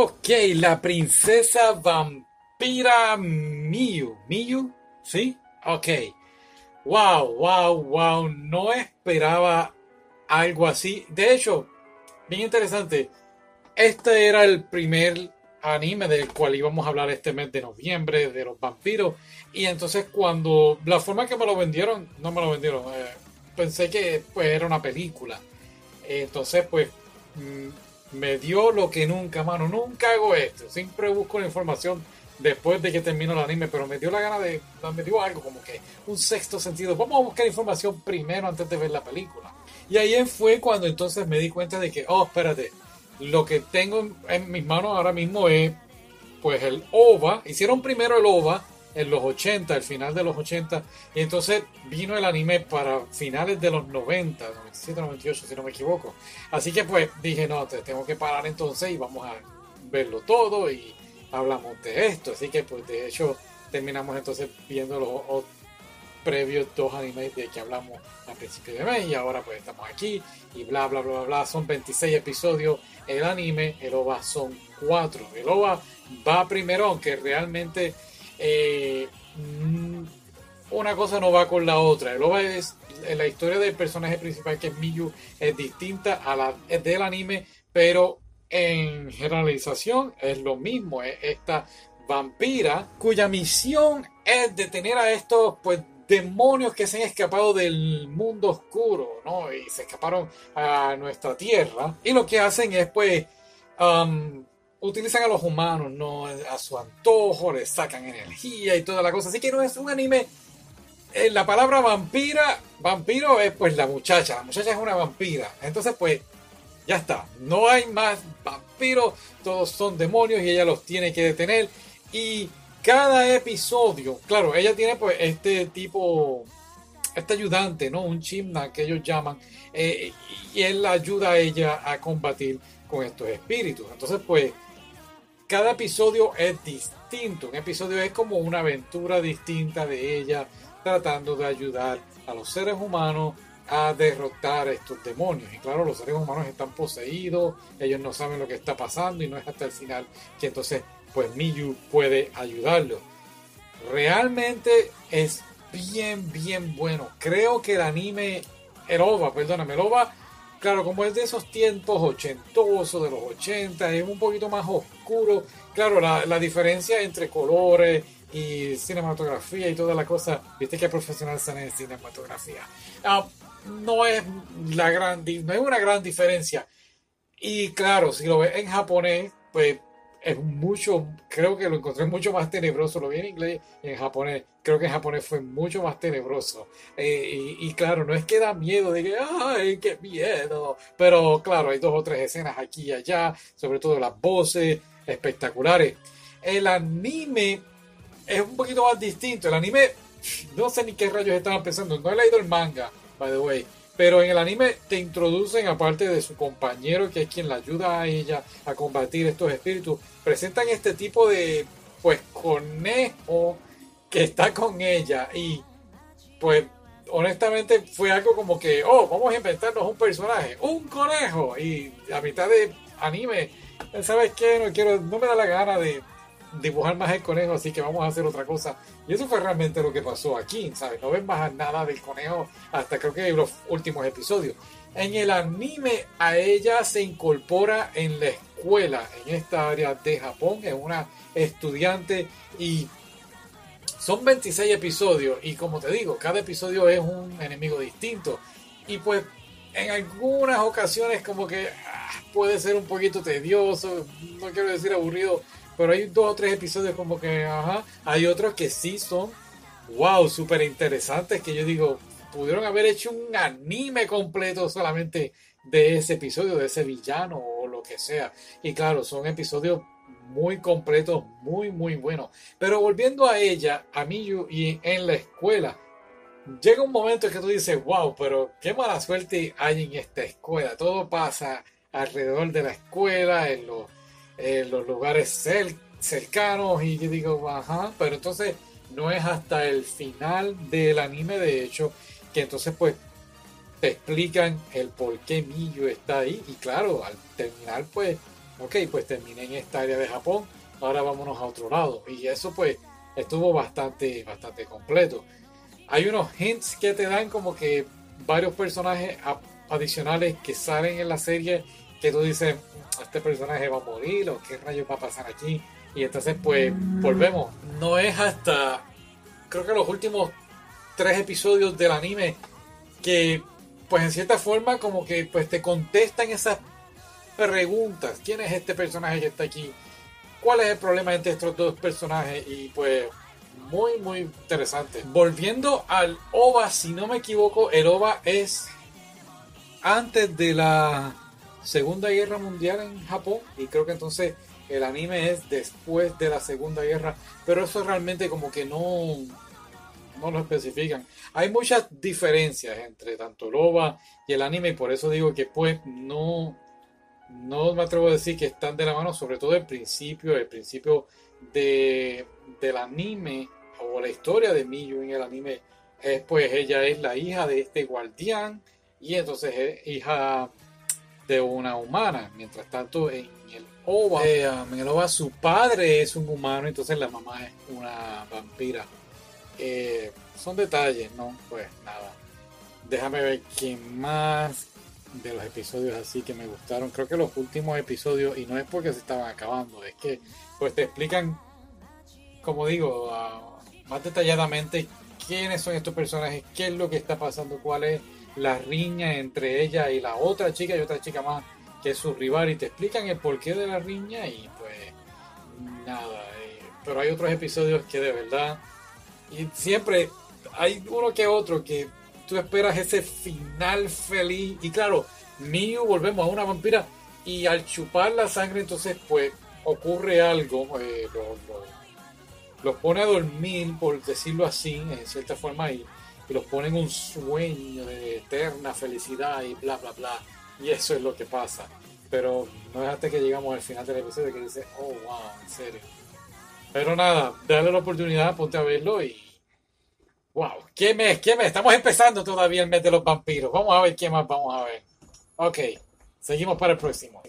Ok, la princesa vampira Miyu. ¿Miyu? ¿Sí? Ok. Wow, wow, wow. No esperaba algo así. De hecho, bien interesante. Este era el primer anime del cual íbamos a hablar este mes de noviembre, de los vampiros. Y entonces cuando la forma que me lo vendieron, no me lo vendieron. Eh, pensé que pues era una película. Entonces pues... Mm, me dio lo que nunca, mano. Nunca hago esto. Siempre busco la información después de que termino el anime, pero me dio la gana de. Me dio algo como que un sexto sentido. Vamos a buscar información primero antes de ver la película. Y ahí fue cuando entonces me di cuenta de que, oh, espérate, lo que tengo en mis manos ahora mismo es, pues, el OVA. Hicieron primero el OVA en los 80, el final de los 80, y entonces vino el anime para finales de los 90, 97, 98, si no me equivoco. Así que pues dije, no, tengo que parar entonces y vamos a verlo todo y hablamos de esto. Así que pues de hecho terminamos entonces viendo los previos dos animes de que hablamos al principio de mes y ahora pues estamos aquí y bla bla bla bla son 26 episodios el anime el OVA son 4 el OVA va primero aunque realmente eh, mm, una cosa no va con la otra. La historia del personaje principal que es Miyu es distinta a la del anime, pero en generalización es lo mismo. Es esta vampira cuya misión es detener a estos pues demonios que se han escapado del mundo oscuro, ¿no? Y se escaparon a nuestra tierra. Y lo que hacen es pues um, utilizan a los humanos, ¿no? A su antojo, les sacan energía y toda la cosa. Así que no es un anime. Eh, la palabra vampira, vampiro es pues la muchacha. La muchacha es una vampira. Entonces, pues, ya está. No hay más vampiros. Todos son demonios y ella los tiene que detener. Y cada episodio, claro, ella tiene pues este tipo, este ayudante, ¿no? Un chimna que ellos llaman. Eh, y él ayuda a ella a combatir con estos espíritus. Entonces, pues cada episodio es distinto. Un episodio es como una aventura distinta de ella tratando de ayudar a los seres humanos a derrotar a estos demonios. Y claro, los seres humanos están poseídos, ellos no saben lo que está pasando y no es hasta el final que entonces pues Miyu puede ayudarlos. Realmente es bien, bien bueno. Creo que el anime, el OVA, perdóname, el OVA Claro, como es de esos tiempos ochentosos, de los 80, es un poquito más oscuro. Claro, la, diferencia entre colores y cinematografía y toda la cosa, viste que profesional están en cinematografía. Ah, no es la gran, no es una gran diferencia. Y claro, si lo ves en japonés, pues es mucho, creo que lo encontré mucho más tenebroso, lo vi en inglés y en japonés, creo que en japonés fue mucho más tenebroso. Eh, y, claro, no es que da miedo de que, ay, qué miedo, pero claro, hay dos o tres escenas aquí y allá, sobre todo las voces espectaculares. El anime es un poquito más distinto, el anime, no sé ni qué rayos estaban pensando, no he leído el manga, by the way, pero en el anime te introducen, aparte de su compañero, que es quien la ayuda a ella a combatir estos espíritus, presentan este tipo de, pues, conejo que está con ella. Y, pues, honestamente fue algo como que, oh, vamos a inventarnos un personaje, un conejo. Y a mitad de anime, ¿sabes qué? No quiero, no me da la gana de dibujar más el conejo, así que vamos a hacer otra cosa. Y eso fue realmente lo que pasó aquí, ¿sabes? No ven más nada del conejo hasta creo que los últimos episodios. En el anime a ella se incorpora en la escuela, en esta área de Japón, es una estudiante y son 26 episodios y como te digo, cada episodio es un enemigo distinto. Y pues en algunas ocasiones como que ah, puede ser un poquito tedioso, no quiero decir aburrido, pero hay dos o tres episodios como que, hay otros que sí son, wow, súper interesantes, que yo digo, pudieron haber hecho un anime completo solamente de ese episodio, de ese villano o lo que sea. Y claro, son episodios muy completos, muy, muy buenos. Pero volviendo a ella, a Miyu y en la escuela, llega un momento en que tú dices, wow, pero qué mala suerte hay en esta escuela. Todo pasa alrededor de la escuela, en los los lugares cercanos y yo digo, ajá, pero entonces no es hasta el final del anime, de hecho, que entonces pues te explican el por qué Millo está ahí y claro, al terminar pues ok, pues terminé en esta área de Japón, ahora vámonos a otro lado. Y eso pues estuvo bastante, bastante completo. Hay unos hints que te dan como que varios personajes adicionales que salen en la serie que tú dices, este personaje va a morir o qué rayos va a pasar aquí. Y entonces pues volvemos. No es hasta, creo que los últimos tres episodios del anime que pues en cierta forma como que pues te contestan esas preguntas. ¿Quién es este personaje que está aquí? ¿Cuál es el problema entre estos dos personajes? Y pues muy muy interesante. Volviendo al OVA, si no me equivoco, el OVA es antes de la Segunda Guerra Mundial en Japón y creo que entonces el anime es después de la Segunda Guerra, pero eso realmente como que no no lo especifican. Hay muchas diferencias entre tanto el OVA y el anime y por eso digo que pues no no me atrevo a decir que están de la mano, sobre todo el principio, el principio de, del anime o la historia de Miyu en el anime es pues ella es la hija de este guardián y entonces es hija de una humana. Mientras tanto en el OVA, eh, um, en el OVA su padre es un humano, entonces la mamá es una vampira. Eh, son detalles, ¿no? Pues nada. Déjame ver quién más de los episodios así que me gustaron. Creo que los últimos episodios, y no es porque se estaban acabando, es que pues te explican, como digo, más detalladamente quiénes son estos personajes, qué es lo que está pasando, cuál es la riña entre ella y la otra chica y otra chica más que es su rival y te explican el porqué de la riña y pues nada. Eh, pero hay otros episodios que de verdad y siempre hay uno que otro que tú esperas ese final feliz. Y claro, Miu volvemos a una vampira y al chupar la sangre entonces pues ocurre algo, eh, los pone a dormir, por decirlo así, en cierta forma, y, los pone en un sueño de eterna felicidad y bla, bla, bla. Y eso es lo que pasa. Pero no es hasta que llegamos al final del episodio que dice, oh, wow, en serio. Pero nada, dale la oportunidad, ponte a verlo y Wow, ¿qué mes? ¿Qué mes? Estamos empezando todavía el mes de los vampiros. Vamos a ver qué más vamos a ver. Ok, seguimos para el próximo.